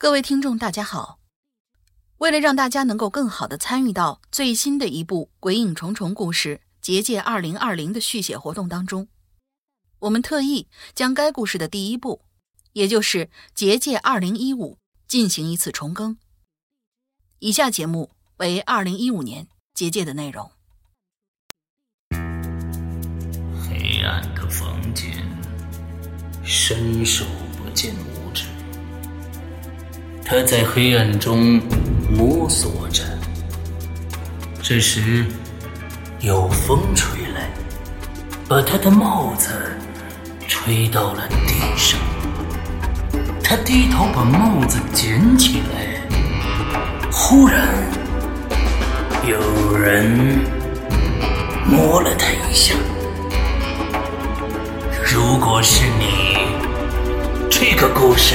各位听众，大家好。为了让大家能够更好的参与到最新的一部《鬼影重重》故事《结界二零二零》的续写活动当中，我们特意将该故事的第一部，也就是《结界二零一五》进行一次重更。以下节目为二零一五年《结界》的内容。黑暗的房间，伸手不见五。他在黑暗中摸索着。这时，有风吹来，把他的帽子吹到了地上。他低头把帽子捡起来，忽然有人摸了他一下。如果是你，这个故事。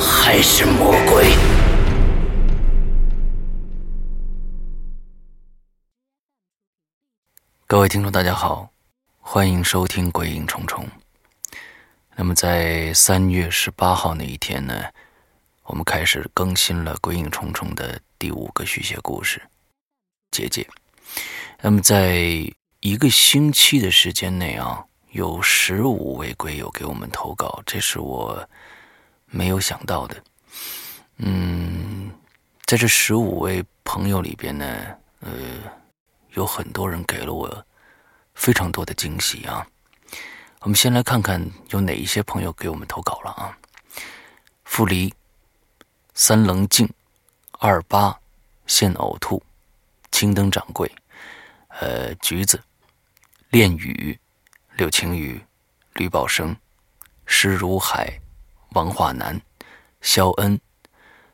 还是魔鬼。各位听众，大家好，欢迎收听《鬼影重重》。那么，在三月十八号那一天呢，我们开始更新了《鬼影重重》的第五个续写故事《结界》。那么，在一个星期的时间内啊，有十五位鬼友给我们投稿，这是我。没有想到的，嗯，在这十五位朋友里边呢，呃，有很多人给了我非常多的惊喜啊。我们先来看看有哪一些朋友给我们投稿了啊。傅离、三棱镜、二八、现呕吐、青灯掌柜、呃，橘子、恋雨、柳晴雨、吕宝生、施如海。王化南、肖恩、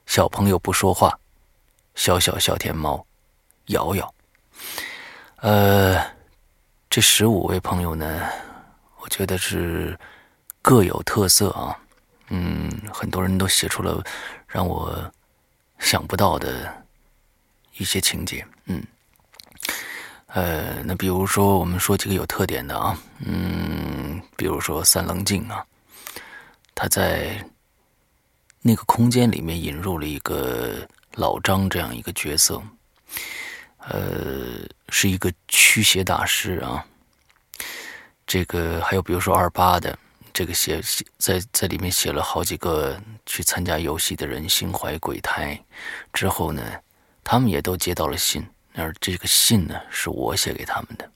小朋友不说话、小小小天猫、瑶瑶，呃，这十五位朋友呢，我觉得是各有特色啊。嗯，很多人都写出了让我想不到的一些情节。嗯，呃，那比如说，我们说几个有特点的啊。嗯，比如说三棱镜啊。他在那个空间里面引入了一个老张这样一个角色，呃，是一个驱邪大师啊。这个还有比如说二八的这个写写在在里面写了好几个去参加游戏的人心怀鬼胎之后呢，他们也都接到了信，而这个信呢是我写给他们的。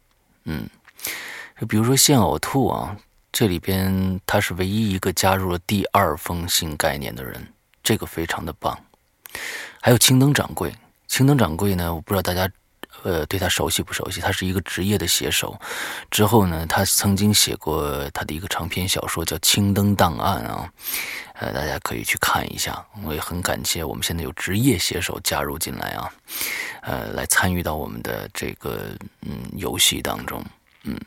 嗯，比如说现呕吐啊。这里边他是唯一一个加入了第二封信概念的人，这个非常的棒。还有青灯掌柜，青灯掌柜呢，我不知道大家呃对他熟悉不熟悉？他是一个职业的写手。之后呢，他曾经写过他的一个长篇小说叫《青灯档案》啊，呃，大家可以去看一下。我也很感谢我们现在有职业写手加入进来啊，呃，来参与到我们的这个嗯游戏当中，嗯。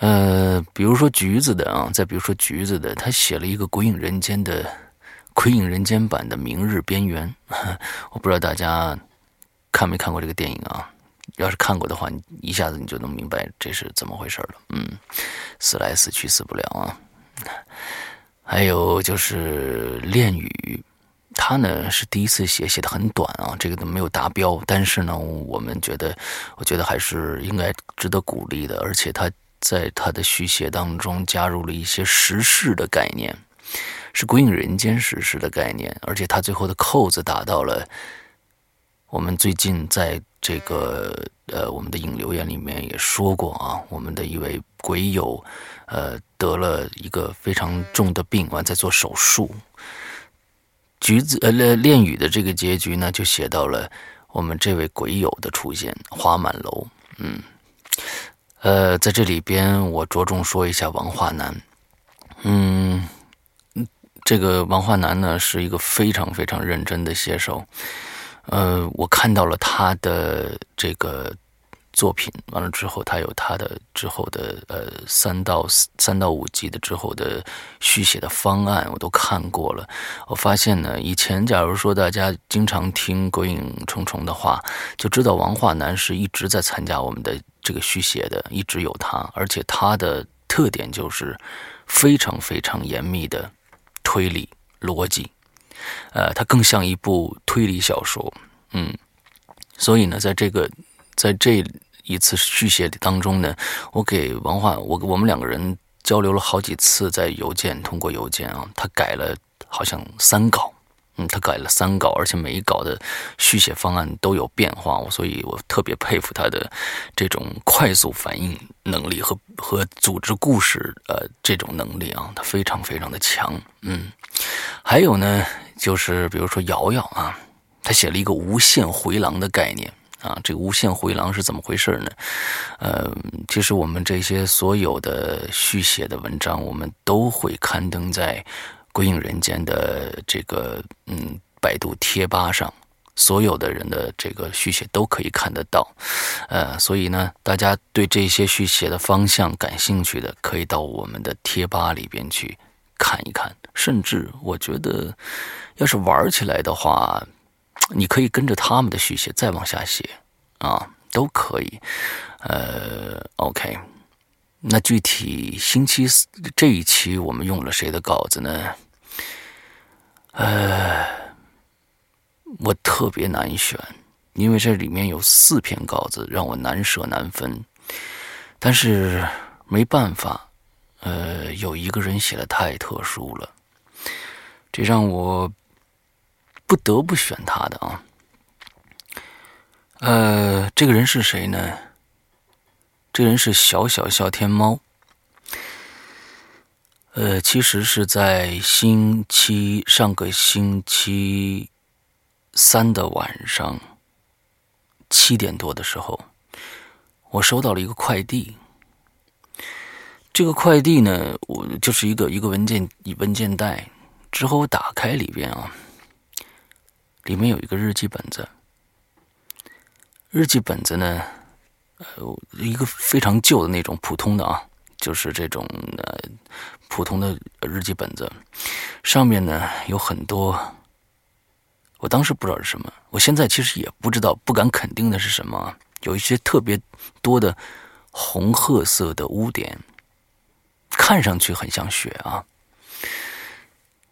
呃，比如说橘子的啊，再比如说橘子的，他写了一个《鬼影人间》的《鬼影人间》版的《明日边缘》，我不知道大家看没看过这个电影啊？要是看过的话，你一下子你就能明白这是怎么回事了。嗯，死来死去死不了啊。还有就是恋语，他呢是第一次写，写的很短啊，这个都没有达标，但是呢，我们觉得，我觉得还是应该值得鼓励的，而且他。在他的续写当中加入了一些时事的概念，是鬼影人间时事的概念，而且他最后的扣子打到了我们最近在这个呃我们的影留言里面也说过啊，我们的一位鬼友呃得了一个非常重的病，完在做手术。橘子呃恋恋语的这个结局呢，就写到了我们这位鬼友的出现，花满楼，嗯。呃，在这里边，我着重说一下王化南。嗯，这个王化南呢是一个非常非常认真的写手，呃，我看到了他的这个作品，完了之后他有他的之后的呃三到三到五集的之后的续写的方案，我都看过了。我发现呢，以前假如说大家经常听《鬼影重重》的话，就知道王化南是一直在参加我们的这个续写的，一直有他，而且他的特点就是非常非常严密的。推理逻辑，呃，它更像一部推理小说，嗯，所以呢，在这个在这一次续写当中呢，我给王化，我我们两个人交流了好几次，在邮件通过邮件啊，他改了好像三稿。嗯，他改了三稿，而且每一稿的续写方案都有变化，所以我特别佩服他的这种快速反应能力和和组织故事呃这种能力啊，他非常非常的强。嗯，还有呢，就是比如说瑶瑶啊，他写了一个无限回廊的概念啊，这个无限回廊是怎么回事呢？呃，其实我们这些所有的续写的文章，我们都会刊登在。归隐人间的这个嗯，百度贴吧上，所有的人的这个续写都可以看得到，呃，所以呢，大家对这些续写的方向感兴趣的，可以到我们的贴吧里边去看一看。甚至我觉得，要是玩起来的话，你可以跟着他们的续写再往下写啊，都可以。呃，OK。那具体星期四这一期我们用了谁的稿子呢？呃，我特别难选，因为这里面有四篇稿子让我难舍难分。但是没办法，呃，有一个人写的太特殊了，这让我不得不选他的啊。呃，这个人是谁呢？这人是小小笑天猫，呃，其实是在星期上个星期三的晚上七点多的时候，我收到了一个快递。这个快递呢，我就是一个一个文件文件袋，之后我打开里边啊，里面有一个日记本子，日记本子呢。呃，一个非常旧的那种普通的啊，就是这种呃普通的日记本子，上面呢有很多，我当时不知道是什么，我现在其实也不知道，不敢肯定的是什么，有一些特别多的红褐色的污点，看上去很像血啊。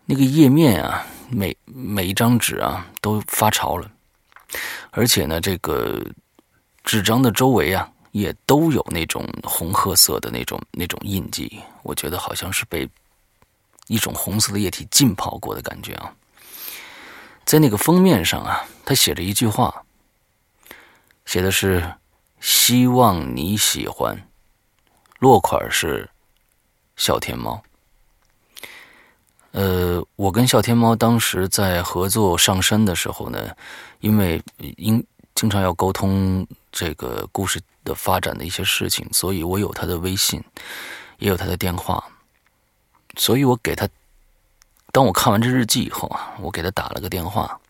那个页面啊，每每一张纸啊都发潮了，而且呢，这个。纸张的周围啊，也都有那种红褐色的那种那种印记，我觉得好像是被一种红色的液体浸泡过的感觉啊。在那个封面上啊，他写着一句话，写的是“希望你喜欢”，落款是“笑天猫”。呃，我跟笑天猫当时在合作上山的时候呢，因为因经常要沟通。这个故事的发展的一些事情，所以我有他的微信，也有他的电话，所以我给他，当我看完这日记以后啊，我给他打了个电话，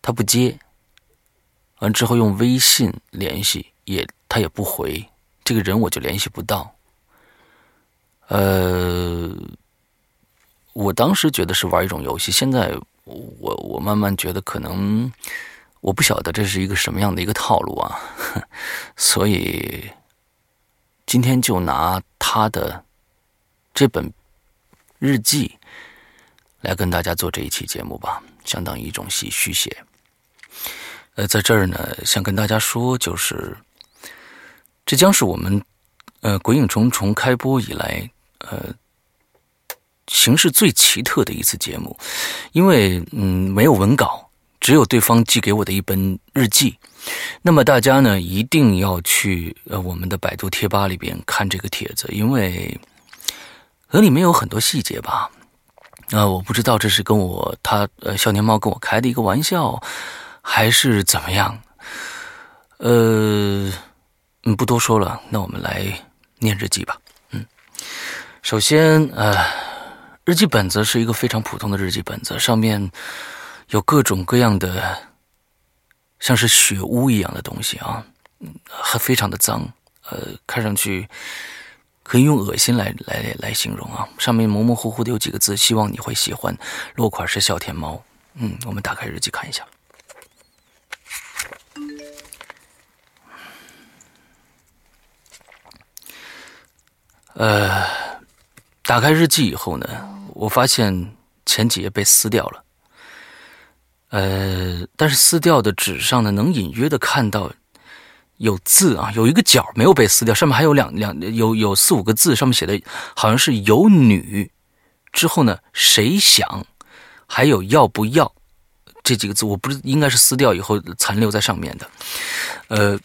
他不接，完之后用微信联系，也他也不回，这个人我就联系不到。呃，我当时觉得是玩一种游戏，现在我我慢慢觉得可能。我不晓得这是一个什么样的一个套路啊，所以今天就拿他的这本日记来跟大家做这一期节目吧，相当于一种戏续写。呃，在这儿呢，想跟大家说，就是这将是我们呃《鬼影重重》开播以来呃形式最奇特的一次节目，因为嗯没有文稿。只有对方寄给我的一本日记，那么大家呢一定要去呃我们的百度贴吧里边看这个帖子，因为和里面有很多细节吧。啊，我不知道这是跟我他呃少年猫跟我开的一个玩笑，还是怎么样？呃，嗯，不多说了，那我们来念日记吧。嗯，首先呃，日记本子是一个非常普通的日记本子，上面有各种各样的像是血污一样的东西啊，还非常的脏，呃，看上去可以用恶心来来来形容啊。上面模模糊糊的有几个字，希望你会喜欢。落款是小天猫。嗯，我们打开日记看一下。呃，打开日记以后呢，我发现前几页被撕掉了。呃，但是撕掉的纸上呢，能隐约的看到有字啊，有一个角没有被撕掉，上面还有两两有有四五个字，上面写的好像是有女，之后呢，谁想，还有要不要这几个字，我不是应该是撕掉以后残留在上面的。呃，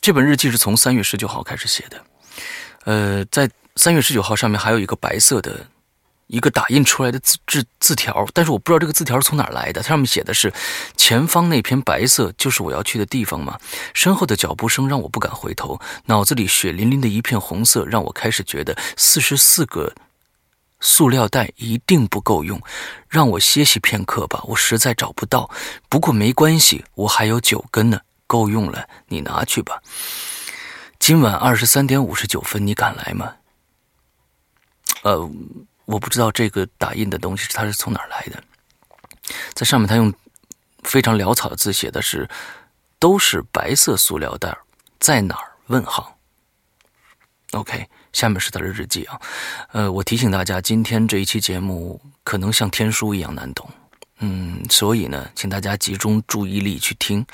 这本日记是从三月十九号开始写的。呃，在三月十九号上面还有一个白色的，一个打印出来的字字字条，但是我不知道这个字条是从哪儿来的。它上面写的是：“前方那片白色就是我要去的地方吗？”身后的脚步声让我不敢回头，脑子里血淋淋的一片红色让我开始觉得四十四个塑料袋一定不够用，让我歇息片刻吧。我实在找不到，不过没关系，我还有九根呢，够用了，你拿去吧。今晚二十三点五十九分，你敢来吗？呃，我不知道这个打印的东西它是从哪儿来的，在上面他用非常潦草的字写的是“都是白色塑料袋，在哪儿？”问号。OK，下面是他的日记啊。呃，我提醒大家，今天这一期节目可能像天书一样难懂，嗯，所以呢，请大家集中注意力去听。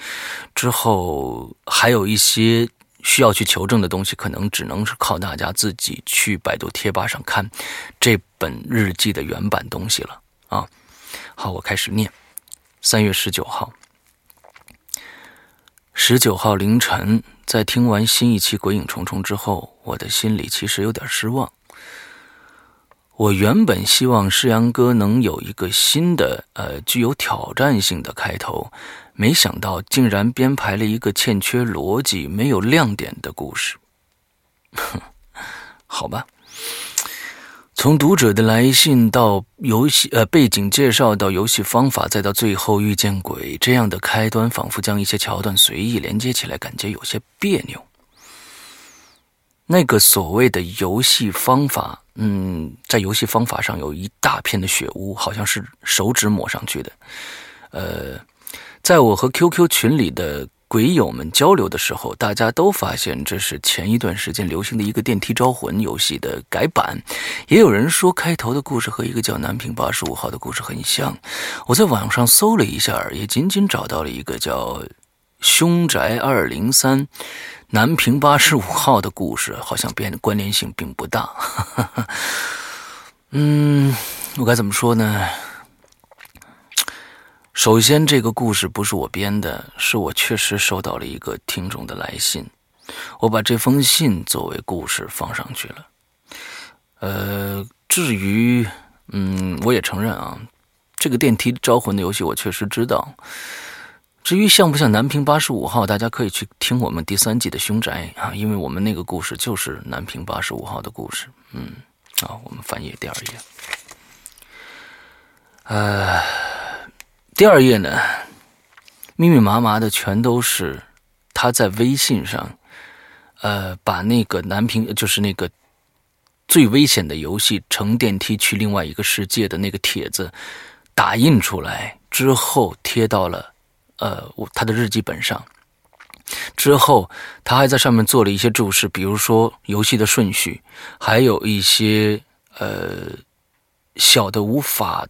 之后还有一些。需要去求证的东西，可能只能是靠大家自己去百度贴吧上看这本日记的原版东西了啊！好，我开始念。三月十九号，十九号凌晨，在听完新一期《鬼影重重》之后，我的心里其实有点失望。我原本希望世阳哥能有一个新的、呃，具有挑战性的开头。没想到竟然编排了一个欠缺逻辑、没有亮点的故事。哼，好吧。从读者的来信到游戏呃背景介绍到游戏方法，再到最后遇见鬼，这样的开端仿佛将一些桥段随意连接起来，感觉有些别扭。那个所谓的游戏方法，嗯，在游戏方法上有一大片的血污，好像是手指抹上去的，呃。在我和 QQ 群里的鬼友们交流的时候，大家都发现这是前一段时间流行的一个电梯招魂游戏的改版。也有人说开头的故事和一个叫南平八十五号的故事很像。我在网上搜了一下，也仅仅找到了一个叫凶宅二零三南平八十五号的故事，好像变关联性并不大。嗯，我该怎么说呢？首先，这个故事不是我编的，是我确实收到了一个听众的来信，我把这封信作为故事放上去了。呃，至于，嗯，我也承认啊，这个电梯招魂的游戏我确实知道。至于像不像南平八十五号，大家可以去听我们第三季的凶宅啊，因为我们那个故事就是南平八十五号的故事。嗯，好，我们翻页第二页。呃。第二页呢，密密麻麻的全都是他在微信上，呃，把那个南平就是那个最危险的游戏乘电梯去另外一个世界的那个帖子打印出来之后贴到了呃他的日记本上。之后他还在上面做了一些注释，比如说游戏的顺序，还有一些呃小的无法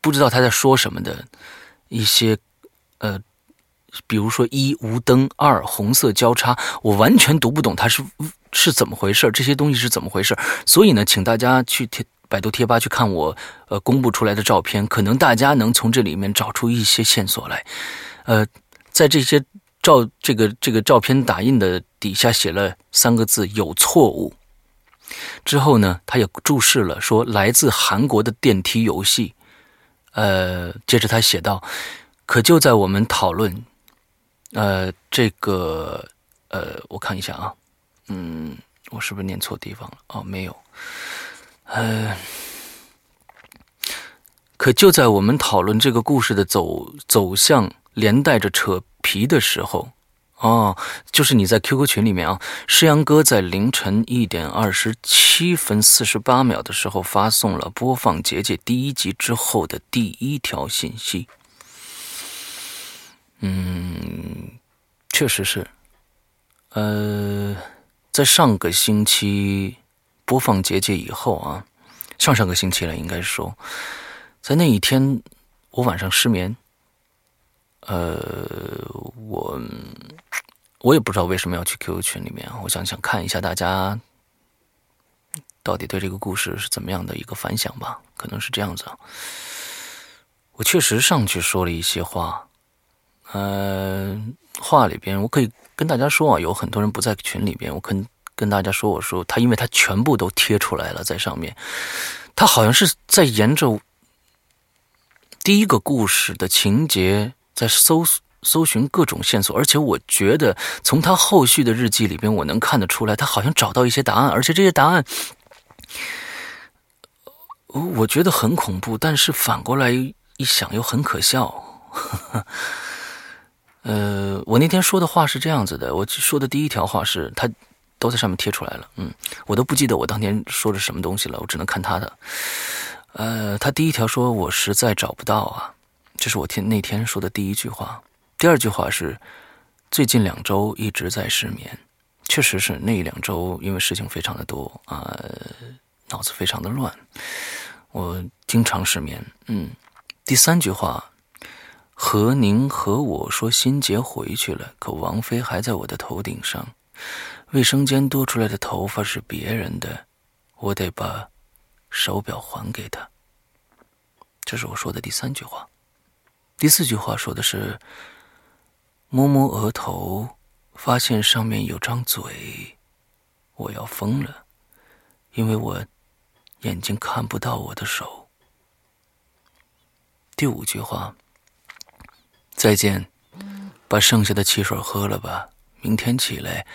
不知道他在说什么的。一些，呃，比如说一无灯，二红色交叉，我完全读不懂他是是怎么回事这些东西是怎么回事所以呢，请大家去贴百度贴吧去看我呃公布出来的照片，可能大家能从这里面找出一些线索来。呃，在这些照这个这个照片打印的底下写了三个字“有错误”，之后呢，他也注释了说来自韩国的电梯游戏。呃，接着他写道：“可就在我们讨论，呃，这个，呃，我看一下啊，嗯，我是不是念错地方了？哦，没有，呃，可就在我们讨论这个故事的走走向，连带着扯皮的时候，哦，就是你在 QQ 群里面啊，诗阳哥在凌晨一点二十七分四十八秒的时候发送了播放结界第一集之后的第一条信息。嗯，确实是，呃，在上个星期。播放结界以后啊，上上个星期了，应该说，在那一天我晚上失眠，呃，我我也不知道为什么要去 QQ 群里面，我想想看一下大家到底对这个故事是怎么样的一个反响吧，可能是这样子。我确实上去说了一些话，呃，话里边我可以跟大家说啊，有很多人不在群里边，我跟。跟大家说，我说他，因为他全部都贴出来了在上面，他好像是在沿着第一个故事的情节在搜搜寻各种线索，而且我觉得从他后续的日记里边，我能看得出来，他好像找到一些答案，而且这些答案，我觉得很恐怖，但是反过来一想又很可笑。呃，我那天说的话是这样子的，我说的第一条话是他。都在上面贴出来了，嗯，我都不记得我当天说的什么东西了，我只能看他的。呃，他第一条说：“我实在找不到啊。”这是我天那天说的第一句话。第二句话是：“最近两周一直在失眠，确实是那两周因为事情非常的多啊，脑子非常的乱，我经常失眠。”嗯，第三句话：“何宁和我说心杰回去了，可王菲还在我的头顶上。”卫生间多出来的头发是别人的，我得把手表还给他。这是我说的第三句话。第四句话说的是：摸摸额头，发现上面有张嘴，我要疯了，因为我眼睛看不到我的手。第五句话：再见，把剩下的汽水喝了吧，明天起来。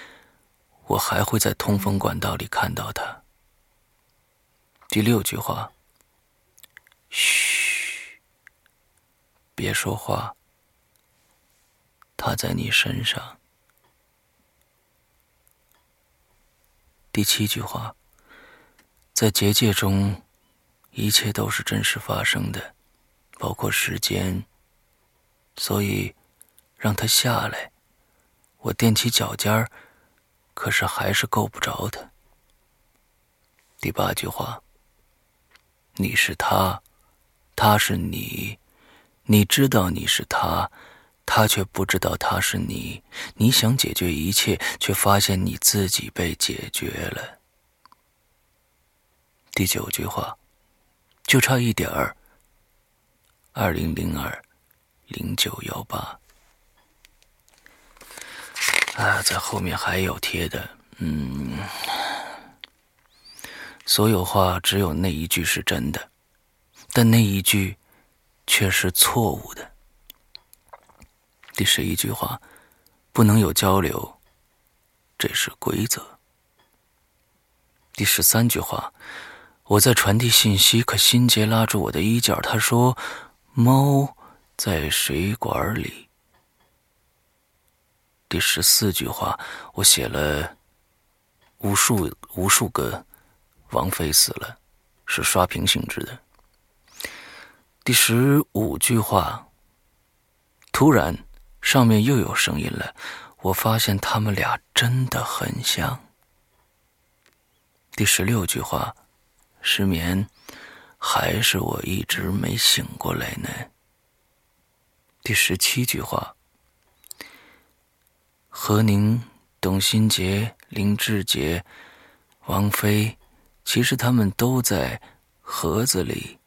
我还会在通风管道里看到他。第六句话：嘘，别说话。他在你身上。第七句话：在结界中，一切都是真实发生的，包括时间。所以，让他下来。我踮起脚尖儿。可是还是够不着他。第八句话：你是他，他是你，你知道你是他，他却不知道他是你。你想解决一切，却发现你自己被解决了。第九句话：就差一点儿。二零零二零九幺八。啊，在后面还有贴的，嗯，所有话只有那一句是真的，但那一句却是错误的。第十一句话，不能有交流，这是规则。第十三句话，我在传递信息，可辛杰拉住我的衣角，他说：“猫在水管里。”第十四句话，我写了无数无数个“王菲死了”，是刷屏性质的。第十五句话，突然上面又有声音了，我发现他们俩真的很像。第十六句话，失眠，还是我一直没醒过来呢？第十七句话。何宁、董新杰、林志杰、王菲，其实他们都在盒子里。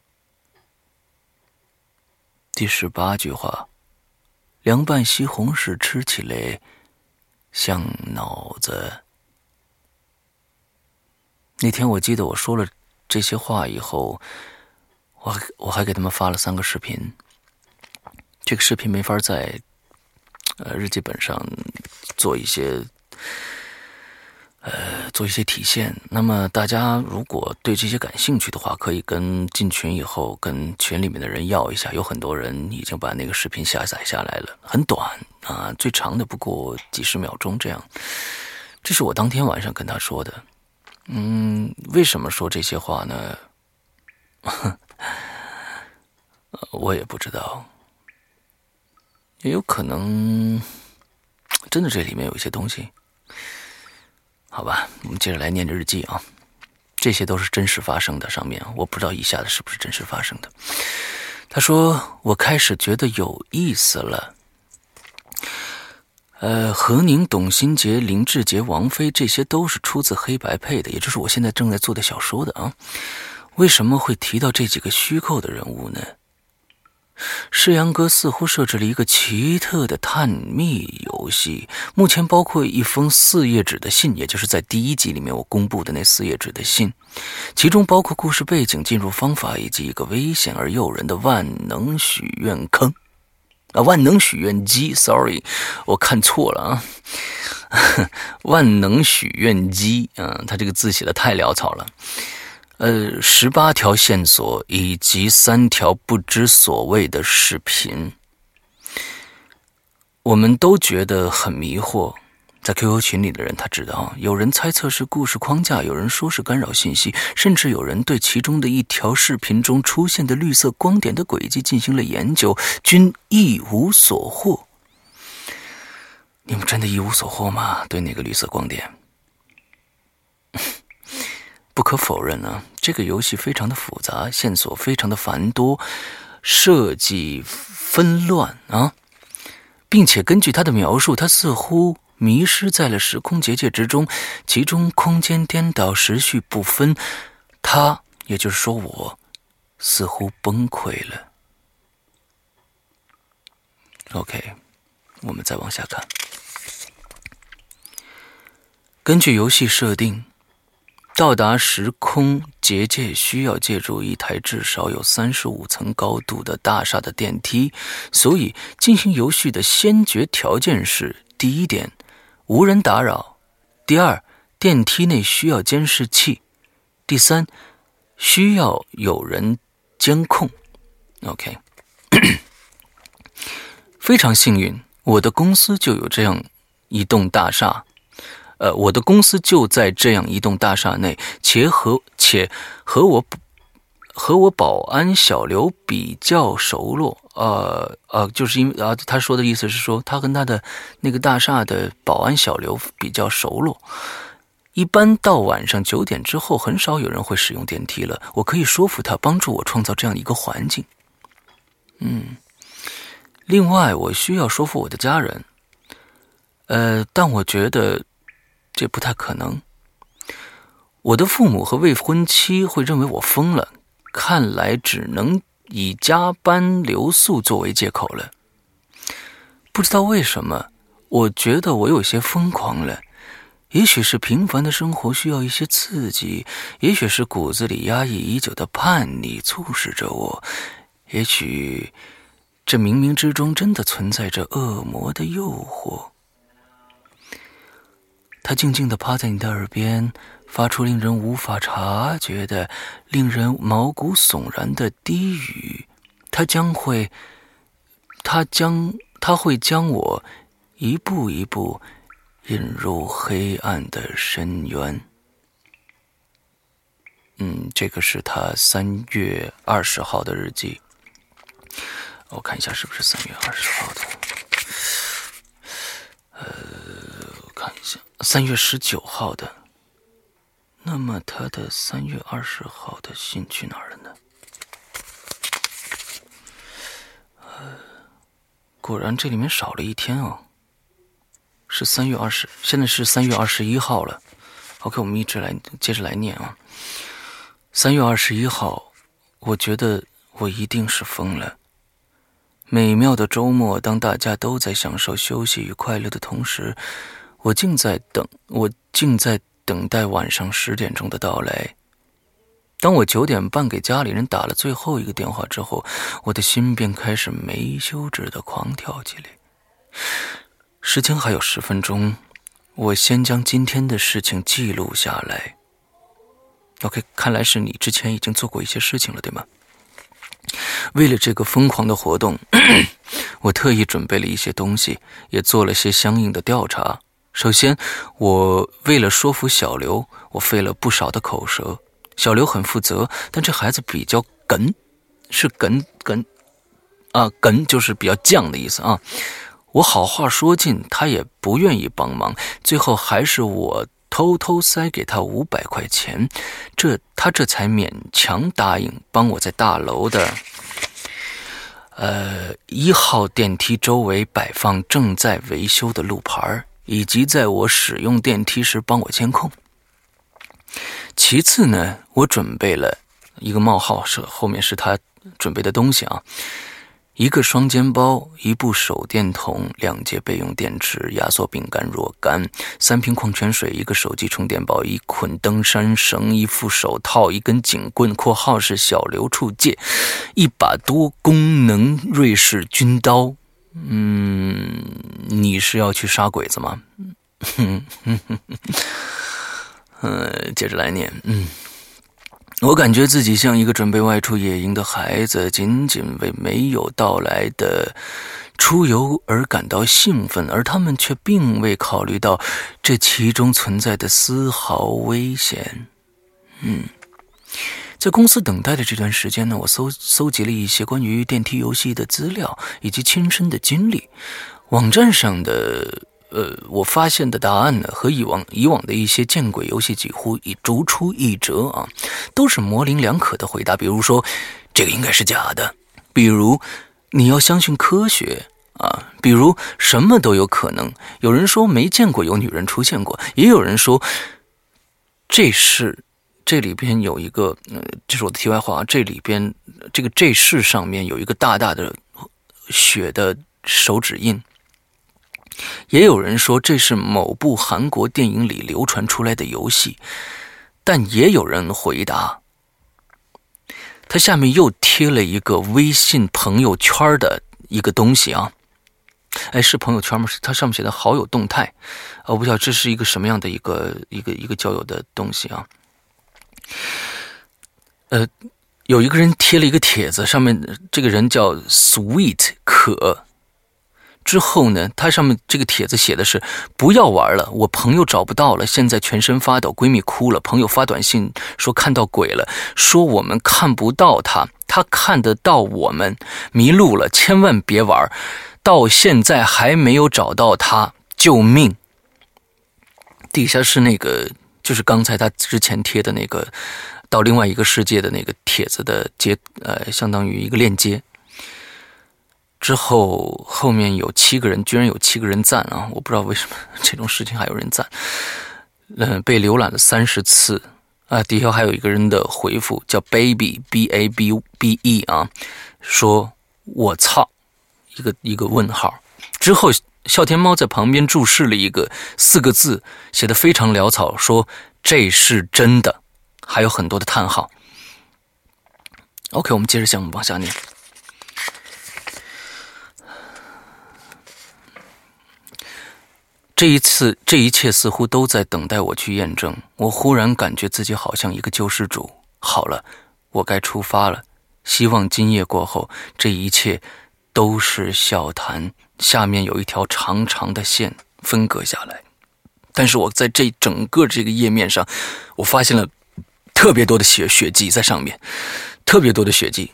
第十八句话：凉拌西红柿吃起来像脑子。那天我记得我说了这些话以后，我我还给他们发了三个视频。这个视频没法在。呃，日记本上做一些，呃，做一些体现。那么大家如果对这些感兴趣的话，可以跟进群以后跟群里面的人要一下。有很多人已经把那个视频下载下来了，很短啊，最长的不过几十秒钟这样。这是我当天晚上跟他说的。嗯，为什么说这些话呢？我也不知道，也有可能真的这里面有一些东西。好吧，我们接着来念日记啊，这些都是真实发生的。上面我不知道以下的是不是真实发生的。他说：“我开始觉得有意思了。呃，何宁、董新杰、林志杰、王菲，这些都是出自黑白配的，也就是我现在正在做的小说的啊。为什么会提到这几个虚构的人物呢？”世阳哥似乎设置了一个奇特的探秘游戏，目前包括一封四页纸的信，也就是在第一集里面我公布的那四页纸的信，其中包括故事背景、进入方法以及一个危险而诱人的万能许愿坑。啊，万能许愿机，sorry，我看错了啊，万能许愿机，嗯，他这个字写的太潦草了。呃，十八条线索以及三条不知所谓的视频，我们都觉得很迷惑。在 QQ 群里的人他知道，有人猜测是故事框架，有人说是干扰信息，甚至有人对其中的一条视频中出现的绿色光点的轨迹进行了研究，均一无所获。你们真的一无所获吗？对那个绿色光点？不可否认呢，这个游戏非常的复杂，线索非常的繁多，设计纷乱啊，并且根据他的描述，他似乎迷失在了时空结界之中，其中空间颠倒，时序不分。他，也就是说我，似乎崩溃了。OK，我们再往下看，根据游戏设定。到达时空结界需要借助一台至少有三十五层高度的大厦的电梯，所以进行游戏的先决条件是：第一点，无人打扰；第二，电梯内需要监视器；第三，需要有人监控。OK，非常幸运，我的公司就有这样一栋大厦。呃，我的公司就在这样一栋大厦内，且和且和我和我保安小刘比较熟络。呃呃，就是因为啊，他说的意思是说，他跟他的那个大厦的保安小刘比较熟络。一般到晚上九点之后，很少有人会使用电梯了。我可以说服他帮助我创造这样一个环境。嗯，另外，我需要说服我的家人。呃，但我觉得。这不太可能。我的父母和未婚妻会认为我疯了，看来只能以加班留宿作为借口了。不知道为什么，我觉得我有些疯狂了。也许是平凡的生活需要一些刺激，也许是骨子里压抑已久的叛逆促使着我，也许这冥冥之中真的存在着恶魔的诱惑。他静静地趴在你的耳边，发出令人无法察觉的、令人毛骨悚然的低语。他将会，他将，他会将我一步一步引入黑暗的深渊。嗯，这个是他三月二十号的日记。我看一下是不是三月二十号的。呃。三月十九号的。那么他的三月二十号的信去哪儿了呢？呃，果然这里面少了一天哦。是三月二十，现在是三月二十一号了。OK，我们一直来接着来念啊。三月二十一号，我觉得我一定是疯了。美妙的周末，当大家都在享受休息与快乐的同时。我竟在等，我竟在等待晚上十点钟的到来。当我九点半给家里人打了最后一个电话之后，我的心便开始没休止的狂跳起来。时间还有十分钟，我先将今天的事情记录下来。OK，看来是你之前已经做过一些事情了，对吗？为了这个疯狂的活动，我特意准备了一些东西，也做了些相应的调查。首先，我为了说服小刘，我费了不少的口舌。小刘很负责，但这孩子比较梗，是梗梗啊，梗就是比较犟的意思啊。我好话说尽，他也不愿意帮忙，最后还是我偷偷塞给他五百块钱，这他这才勉强答应帮我在大楼的呃一号电梯周围摆放正在维修的路牌以及在我使用电梯时帮我监控。其次呢，我准备了一个冒号，是后面是他准备的东西啊，一个双肩包，一部手电筒，两节备用电池，压缩饼干若干，三瓶矿泉水，一个手机充电宝，一捆登山绳，一副手套，一根警棍（括号是小刘处借），一把多功能瑞士军刀。嗯，你是要去杀鬼子吗？哼哼哼哼。嗯，接着来念。嗯，我感觉自己像一个准备外出野营的孩子，仅仅为没有到来的出游而感到兴奋，而他们却并未考虑到这其中存在的丝毫危险。嗯，在公司等待的这段时间呢，我搜搜集了一些关于电梯游戏的资料以及亲身的经历，网站上的。呃，我发现的答案呢，和以往以往的一些见鬼游戏几乎已逐出一辙啊，都是模棱两可的回答。比如说，这个应该是假的；比如，你要相信科学啊；比如，什么都有可能。有人说没见过有女人出现过，也有人说这是这里边有一个，呃，这是我的题外话啊。这里边这个这是上面有一个大大的血的手指印。也有人说这是某部韩国电影里流传出来的游戏，但也有人回答，他下面又贴了一个微信朋友圈的一个东西啊，哎，是朋友圈吗？它上面写的好友动态，我不知道这是一个什么样的一个一个一个交友的东西啊。呃，有一个人贴了一个帖子，上面这个人叫 Sweet 可。之后呢，他上面这个帖子写的是不要玩了，我朋友找不到了，现在全身发抖，闺蜜哭了，朋友发短信说看到鬼了，说我们看不到他，他看得到我们，迷路了，千万别玩，到现在还没有找到他，救命！底下是那个，就是刚才他之前贴的那个到另外一个世界的那个帖子的接，呃，相当于一个链接。之后后面有七个人，居然有七个人赞啊！我不知道为什么这种事情还有人赞。嗯，被浏览了三十次啊！底下还有一个人的回复叫 baby b a b b e 啊，说我操，一个一个问号。之后笑天猫在旁边注释了一个四个字，写的非常潦草，说这是真的，还有很多的叹号。OK，我们接着项目往下念。这一次，这一切似乎都在等待我去验证。我忽然感觉自己好像一个救世主。好了，我该出发了。希望今夜过后，这一切都是笑谈。下面有一条长长的线分隔下来，但是我在这整个这个页面上，我发现了特别多的血血迹在上面，特别多的血迹。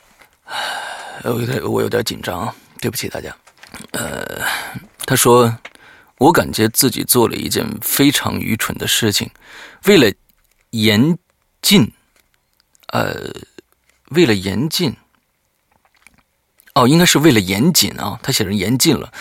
我有点，我有点紧张啊，对不起大家。呃，他说。我感觉自己做了一件非常愚蠢的事情，为了严禁，呃，为了严禁，哦，应该是为了严谨啊。他写成严禁了。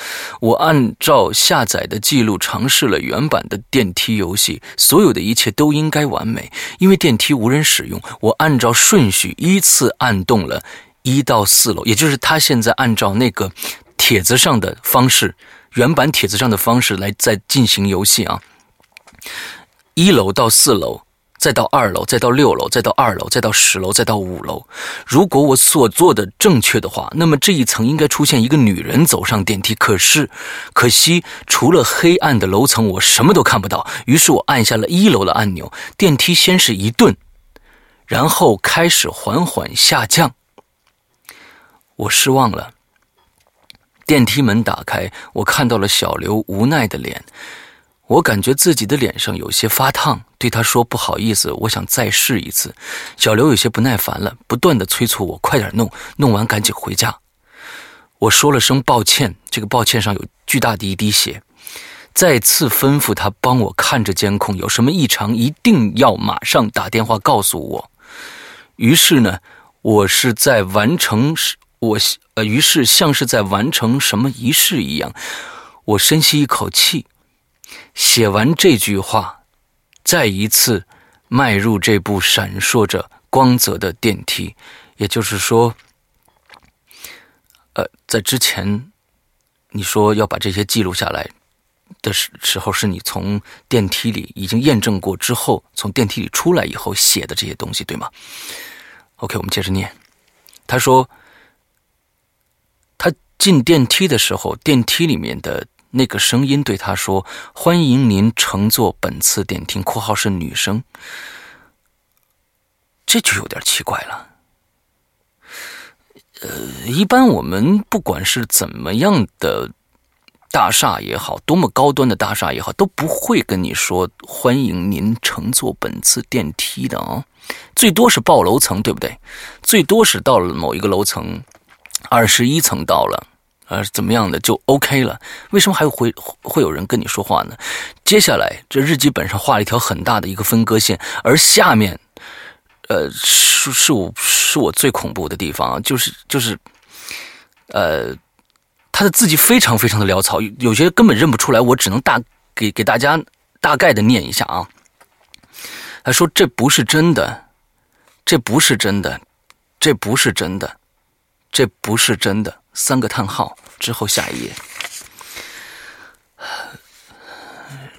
我按照下载的记录尝试了原版的电梯游戏，所有的一切都应该完美，因为电梯无人使用。我按照顺序依次按动了一到四楼，也就是他现在按照那个帖子上的方式。原版帖子上的方式来再进行游戏啊，一楼到四楼再到二楼，再到六楼，再到二楼，再到十楼，再到五楼。如果我所做的正确的话，那么这一层应该出现一个女人走上电梯。可是，可惜除了黑暗的楼层，我什么都看不到。于是我按下了一楼的按钮，电梯先是一顿，然后开始缓缓下降。我失望了。电梯门打开，我看到了小刘无奈的脸。我感觉自己的脸上有些发烫，对他说：“不好意思，我想再试一次。”小刘有些不耐烦了，不断的催促我快点弄，弄完赶紧回家。我说了声抱歉，这个抱歉上有巨大的一滴血。再次吩咐他帮我看着监控，有什么异常一定要马上打电话告诉我。于是呢，我是在完成我呃，于是像是在完成什么仪式一样，我深吸一口气。写完这句话，再一次迈入这部闪烁着光泽的电梯。也就是说，呃，在之前你说要把这些记录下来的时时候，是你从电梯里已经验证过之后，从电梯里出来以后写的这些东西，对吗？OK，我们接着念。他说，他进电梯的时候，电梯里面的。那个声音对他说：“欢迎您乘坐本次电梯。”（括号是女生）这就有点奇怪了。呃，一般我们不管是怎么样的大厦也好，多么高端的大厦也好，都不会跟你说“欢迎您乘坐本次电梯”的啊。最多是报楼层，对不对？最多是到了某一个楼层，二十一层到了。呃，怎么样的就 OK 了？为什么还会会有人跟你说话呢？接下来，这日记本上画了一条很大的一个分割线，而下面，呃，是是我是我最恐怖的地方，就是就是，呃，他的字迹非常非常的潦草，有些根本认不出来，我只能大给给大家大概的念一下啊。他说：“这不是真的，这不是真的，这不是真的，这不是真的。”三个叹号之后，下一页。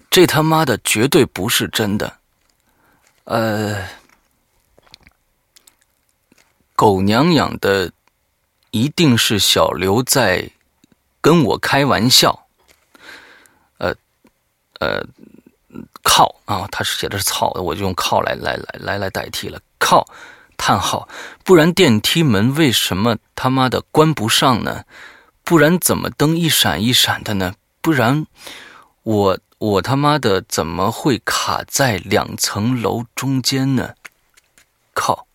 这他妈的绝对不是真的。呃，狗娘养的，一定是小刘在跟我开玩笑。呃呃，靠啊，他是写的是草的，我就用靠来来来来来代替了靠。叹号，不然电梯门为什么他妈的关不上呢？不然怎么灯一闪一闪的呢？不然我我他妈的怎么会卡在两层楼中间呢？靠！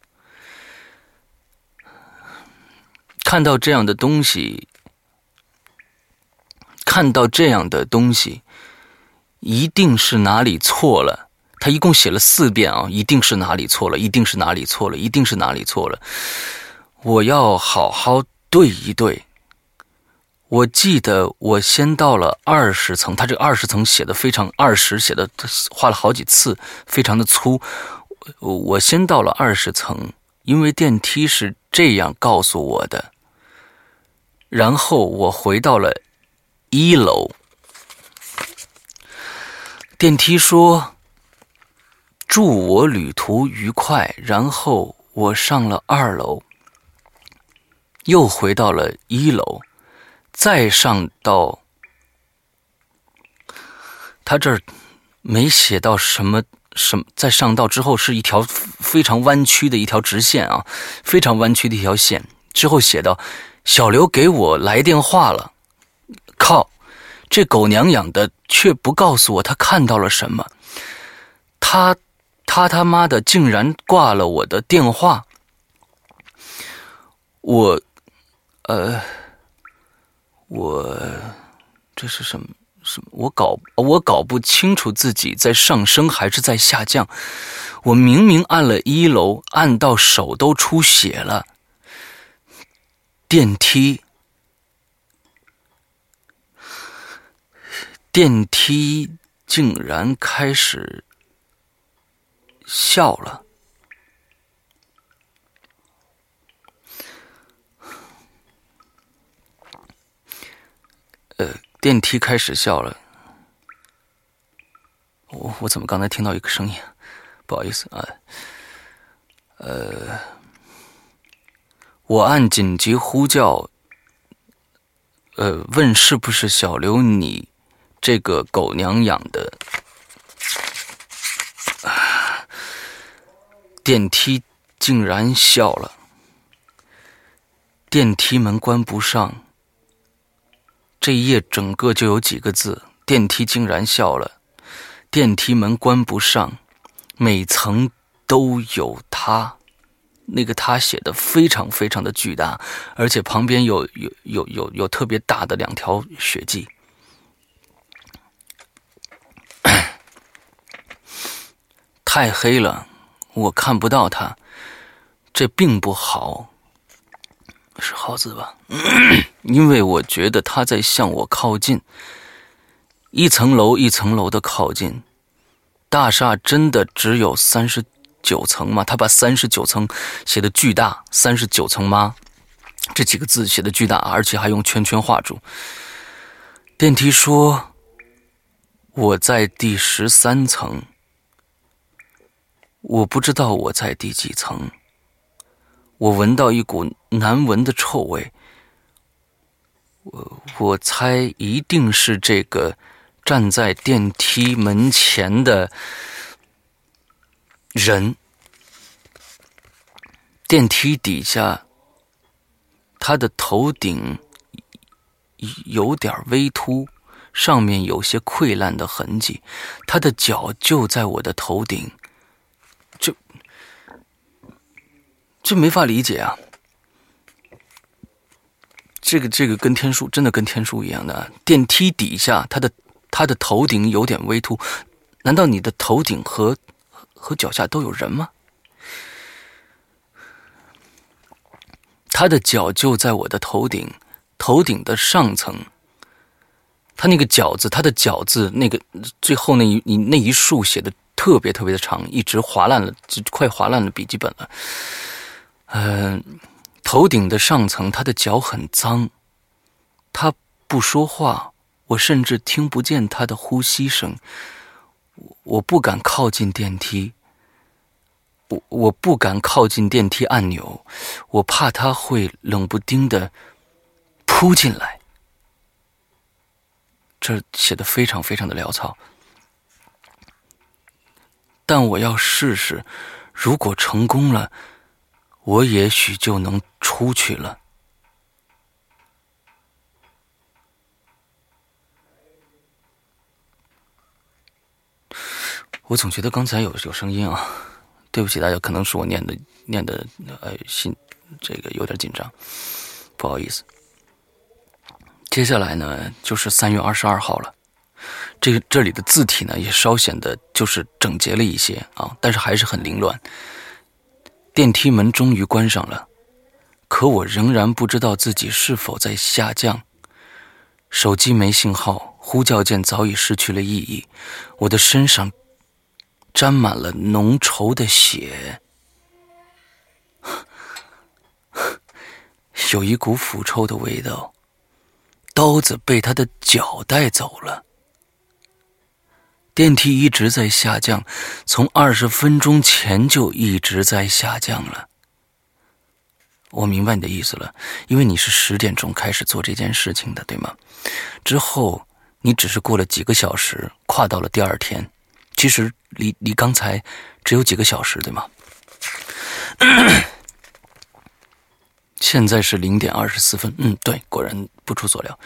看到这样的东西，看到这样的东西，一定是哪里错了。他一共写了四遍啊，一定是哪里错了，一定是哪里错了，一定是哪里错了。我要好好对一对。我记得我先到了二十层，他这二十层写的非常二十，写的画了好几次，非常的粗。我先到了二十层，因为电梯是这样告诉我的。然后我回到了一楼，电梯说。祝我旅途愉快。然后我上了二楼，又回到了一楼，再上到他这儿没写到什么什么。再上到之后是一条非常弯曲的一条直线啊，非常弯曲的一条线。之后写到小刘给我来电话了，靠，这狗娘养的却不告诉我他看到了什么，他。他他妈的竟然挂了我的电话！我，呃，我这是什么什么？我搞我搞不清楚自己在上升还是在下降。我明明按了一楼，按到手都出血了。电梯，电梯竟然开始。笑了，呃，电梯开始笑了。我我怎么刚才听到一个声音？不好意思啊。呃，我按紧急呼叫，呃，问是不是小刘你这个狗娘养的。电梯竟然笑了，电梯门关不上。这一页整个就有几个字：电梯竟然笑了，电梯门关不上，每层都有他。那个他写的非常非常的巨大，而且旁边有有有有有特别大的两条血迹。太黑了，我看不到他，这并不好，是好字吧？因为我觉得他在向我靠近，一层楼一层楼的靠近。大厦真的只有三十九层吗？他把三十九层写的巨大，三十九层吗？这几个字写的巨大，而且还用圈圈画住。电梯说：“我在第十三层。”我不知道我在第几层。我闻到一股难闻的臭味。我我猜一定是这个站在电梯门前的人。电梯底下，他的头顶有点微凸，上面有些溃烂的痕迹。他的脚就在我的头顶。这没法理解啊！这个这个跟天书真的跟天书一样的。电梯底下，他的他的头顶有点微凸，难道你的头顶和和脚下都有人吗？他的脚就在我的头顶，头顶的上层。他那个脚字，他的脚字那个最后那一你那一竖写的特别特别的长，一直划烂了，就快划烂了笔记本了。嗯，头顶的上层，他的脚很脏，他不说话，我甚至听不见他的呼吸声。我不敢靠近电梯，我我不敢靠近电梯按钮，我怕他会冷不丁的扑进来。这写的非常非常的潦草，但我要试试，如果成功了。我也许就能出去了。我总觉得刚才有有声音啊，对不起大家，可能是我念的念的呃心这个有点紧张，不好意思。接下来呢，就是三月二十二号了，这这里的字体呢也稍显得就是整洁了一些啊，但是还是很凌乱。电梯门终于关上了，可我仍然不知道自己是否在下降。手机没信号，呼叫键早已失去了意义。我的身上沾满了浓稠的血，有一股腐臭的味道。刀子被他的脚带走了。电梯一直在下降，从二十分钟前就一直在下降了。我明白你的意思了，因为你是十点钟开始做这件事情的，对吗？之后你只是过了几个小时，跨到了第二天，其实离离刚才只有几个小时，对吗？现在是零点二十四分。嗯，对，果然不出所料。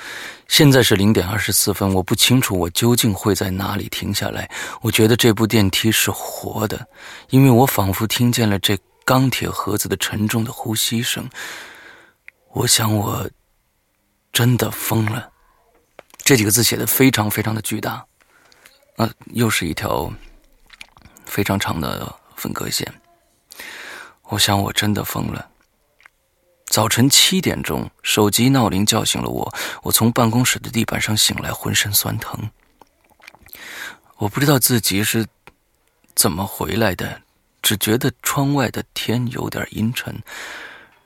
现在是零点二十四分，我不清楚我究竟会在哪里停下来。我觉得这部电梯是活的，因为我仿佛听见了这钢铁盒子的沉重的呼吸声。我想我真的疯了。这几个字写的非常非常的巨大，啊，又是一条非常长的分割线。我想我真的疯了。早晨七点钟，手机闹铃叫醒了我。我从办公室的地板上醒来，浑身酸疼。我不知道自己是怎么回来的，只觉得窗外的天有点阴沉，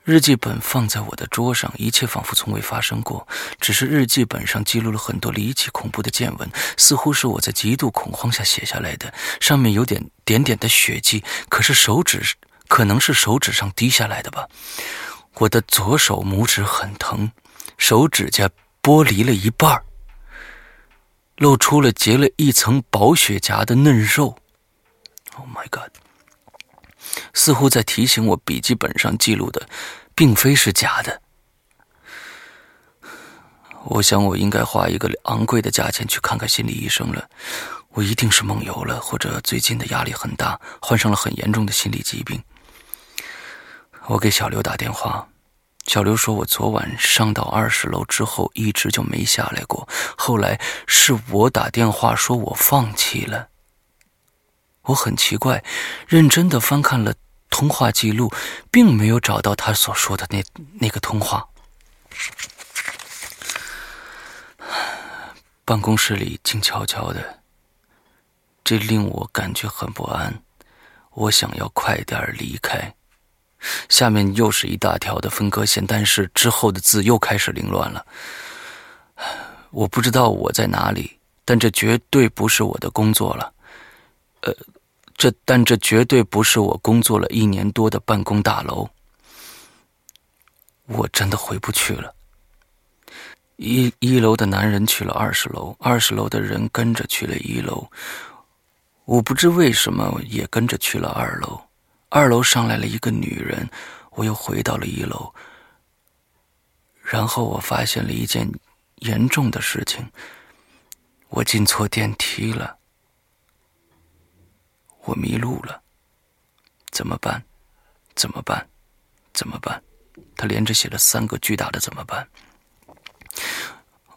日记本放在我的桌上，一切仿佛从未发生过。只是日记本上记录了很多离奇恐怖的见闻，似乎是我在极度恐慌下写下来的。上面有点点点的血迹，可是手指可能是手指上滴下来的吧。我的左手拇指很疼，手指甲剥离了一半露出了结了一层薄雪夹的嫩肉。Oh my god！似乎在提醒我，笔记本上记录的，并非是假的。我想，我应该花一个昂贵的价钱去看看心理医生了。我一定是梦游了，或者最近的压力很大，患上了很严重的心理疾病。我给小刘打电话，小刘说我昨晚上到二十楼之后，一直就没下来过。后来是我打电话说我放弃了。我很奇怪，认真的翻看了通话记录，并没有找到他所说的那那个通话。办公室里静悄悄的，这令我感觉很不安。我想要快点离开。下面又是一大条的分割线，但是之后的字又开始凌乱了。我不知道我在哪里，但这绝对不是我的工作了。呃。这，但这绝对不是我工作了一年多的办公大楼。我真的回不去了。一一楼的男人去了二十楼，二十楼的人跟着去了一楼。我不知为什么也跟着去了二楼。二楼上来了一个女人，我又回到了一楼。然后我发现了一件严重的事情：我进错电梯了。我迷路了，怎么办？怎么办？怎么办？他连着写了三个巨大的“怎么办”。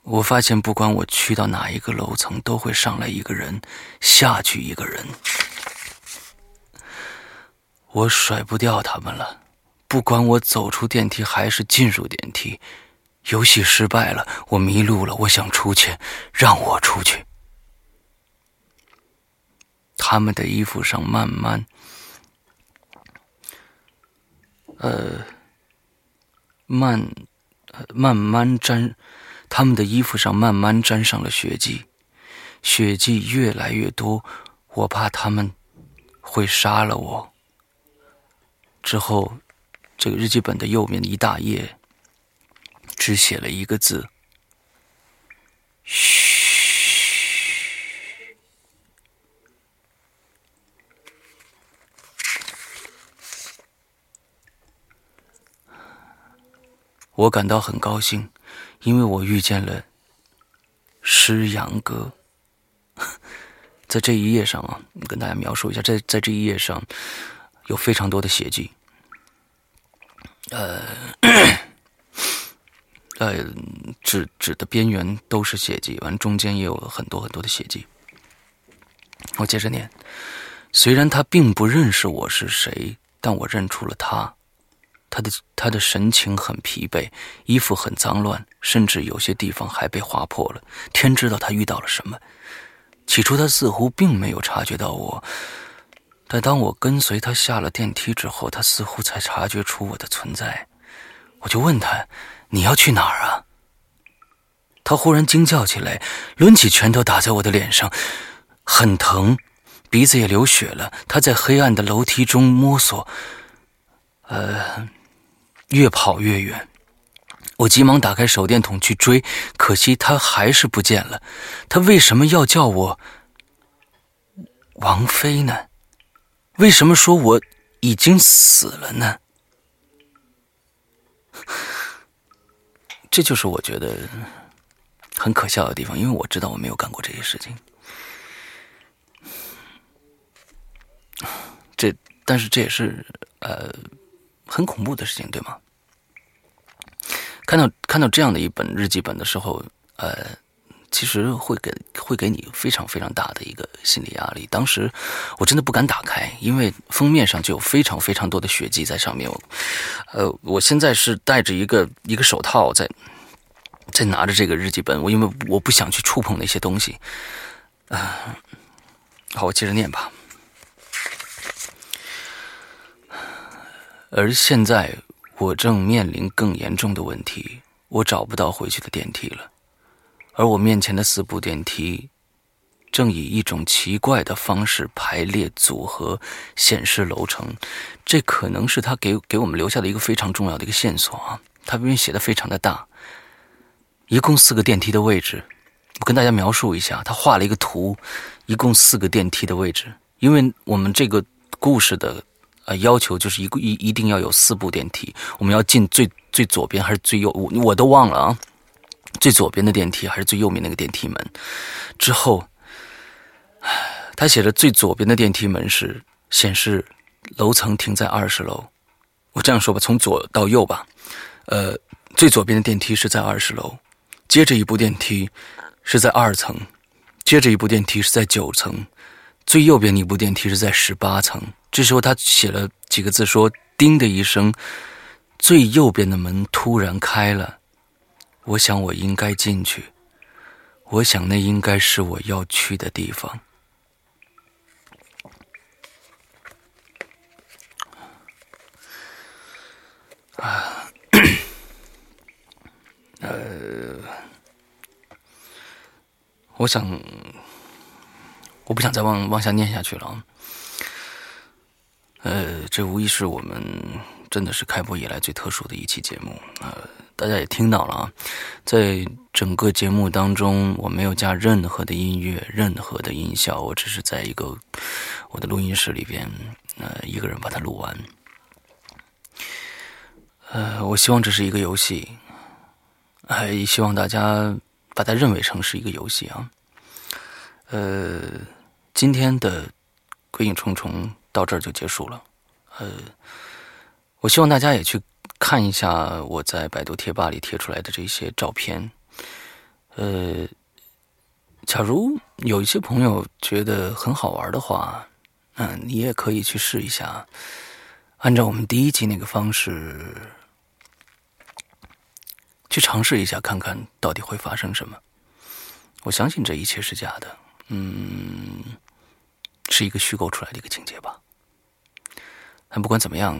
我发现，不管我去到哪一个楼层，都会上来一个人，下去一个人。我甩不掉他们了。不管我走出电梯还是进入电梯，游戏失败了，我迷路了。我想出去，让我出去。他们的衣服上慢慢，呃，慢，慢慢沾，他们的衣服上慢慢沾上了血迹，血迹越来越多，我怕他们会杀了我。之后，这个日记本的右面一大页，只写了一个字：嘘。我感到很高兴，因为我遇见了诗阳哥。在这一页上啊，跟大家描述一下，在在这一页上有非常多的血迹，呃，呃，纸纸的边缘都是血迹，完中间也有很多很多的血迹。我接着念，虽然他并不认识我是谁，但我认出了他。他的他的神情很疲惫，衣服很脏乱，甚至有些地方还被划破了。天知道他遇到了什么。起初他似乎并没有察觉到我，但当我跟随他下了电梯之后，他似乎才察觉出我的存在。我就问他：“你要去哪儿啊？”他忽然惊叫起来，抡起拳头打在我的脸上，很疼，鼻子也流血了。他在黑暗的楼梯中摸索，呃。越跑越远，我急忙打开手电筒去追，可惜他还是不见了。他为什么要叫我王妃呢？为什么说我已经死了呢？这就是我觉得很可笑的地方，因为我知道我没有干过这些事情。这，但是这也是呃。很恐怖的事情，对吗？看到看到这样的一本日记本的时候，呃，其实会给会给你非常非常大的一个心理压力。当时我真的不敢打开，因为封面上就有非常非常多的血迹在上面。我呃，我现在是戴着一个一个手套在在拿着这个日记本，我因为我不想去触碰那些东西。啊，好，我接着念吧。而现在，我正面临更严重的问题，我找不到回去的电梯了，而我面前的四部电梯正以一种奇怪的方式排列组合显示楼层，这可能是他给给我们留下的一个非常重要的一个线索啊！他因为写的非常的大，一共四个电梯的位置，我跟大家描述一下，他画了一个图，一共四个电梯的位置，因为我们这个故事的。呃，要求就是一一一定要有四部电梯，我们要进最最左边还是最右？我我都忘了啊，最左边的电梯还是最右面那个电梯门？之后，他写的最左边的电梯门是显示楼层停在二十楼。我这样说吧，从左到右吧。呃，最左边的电梯是在二十楼，接着一部电梯是在二层，接着一部电梯是在九层，最右边的一部电梯是在十八层。这时候，他写了几个字，说：“叮的一声，最右边的门突然开了。我想，我应该进去。我想，那应该是我要去的地方。”啊，呃，我想，我不想再往往下念下去了。呃，这无疑是我们真的是开播以来最特殊的一期节目。呃，大家也听到了啊，在整个节目当中，我没有加任何的音乐，任何的音效，我只是在一个我的录音室里边，呃，一个人把它录完。呃，我希望这是一个游戏，还希望大家把它认为成是一个游戏啊。呃，今天的鬼影重重。到这儿就结束了，呃，我希望大家也去看一下我在百度贴吧里贴出来的这些照片，呃，假如有一些朋友觉得很好玩的话，嗯，你也可以去试一下，按照我们第一集那个方式去尝试一下，看看到底会发生什么。我相信这一切是假的，嗯，是一个虚构出来的一个情节吧。但不管怎么样，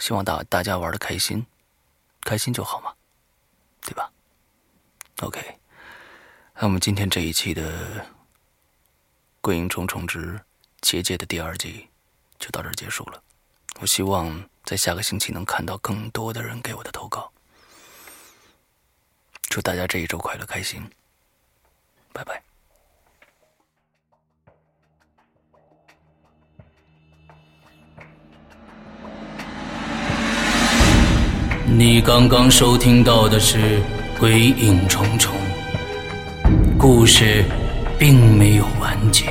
希望大大家玩的开心，开心就好嘛，对吧？OK，那我们今天这一期的《鬼影重重之结界》的第二集就到这儿结束了。我希望在下个星期能看到更多的人给我的投稿。祝大家这一周快乐开心，拜拜。你刚刚收听到的是《鬼影重重》，故事并没有完结，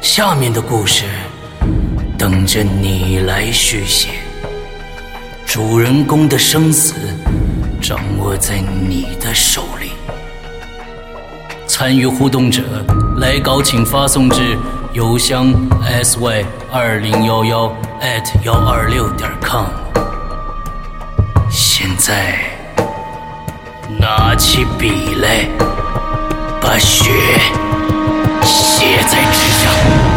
下面的故事等着你来续写。主人公的生死掌握在你的手里。参与互动者来稿请发送至邮箱 sy 二零幺幺 at 幺二六点 com。现在，拿起笔来，把血写在纸上。